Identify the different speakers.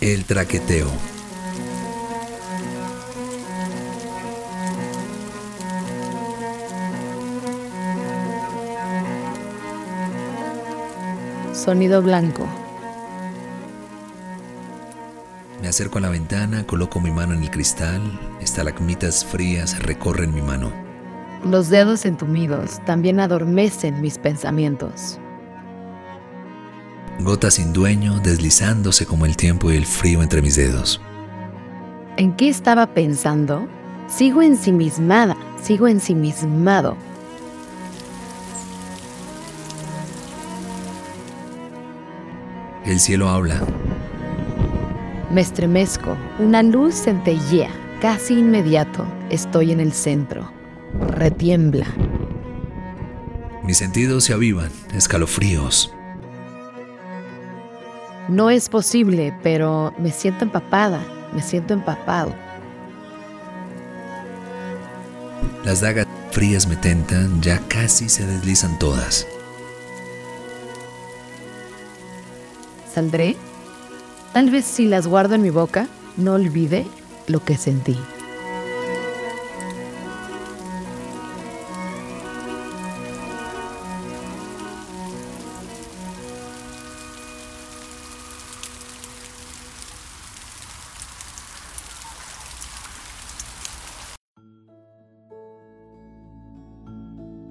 Speaker 1: El traqueteo.
Speaker 2: Sonido blanco.
Speaker 1: Me acerco a la ventana, coloco mi mano en el cristal, estalagmitas frías recorren mi mano.
Speaker 2: Los dedos entumidos también adormecen mis pensamientos.
Speaker 1: Gotas sin dueño deslizándose como el tiempo y el frío entre mis dedos.
Speaker 2: ¿En qué estaba pensando? Sigo ensimismada, sigo ensimismado.
Speaker 1: El cielo habla.
Speaker 2: Me estremezco, una luz centellea, casi inmediato estoy en el centro. Retiembla.
Speaker 1: Mis sentidos se avivan, escalofríos.
Speaker 2: No es posible, pero me siento empapada, me siento empapado.
Speaker 1: Las dagas frías me tentan, ya casi se deslizan todas.
Speaker 2: ¿Saldré? Tal vez si las guardo en mi boca, no olvide lo que sentí.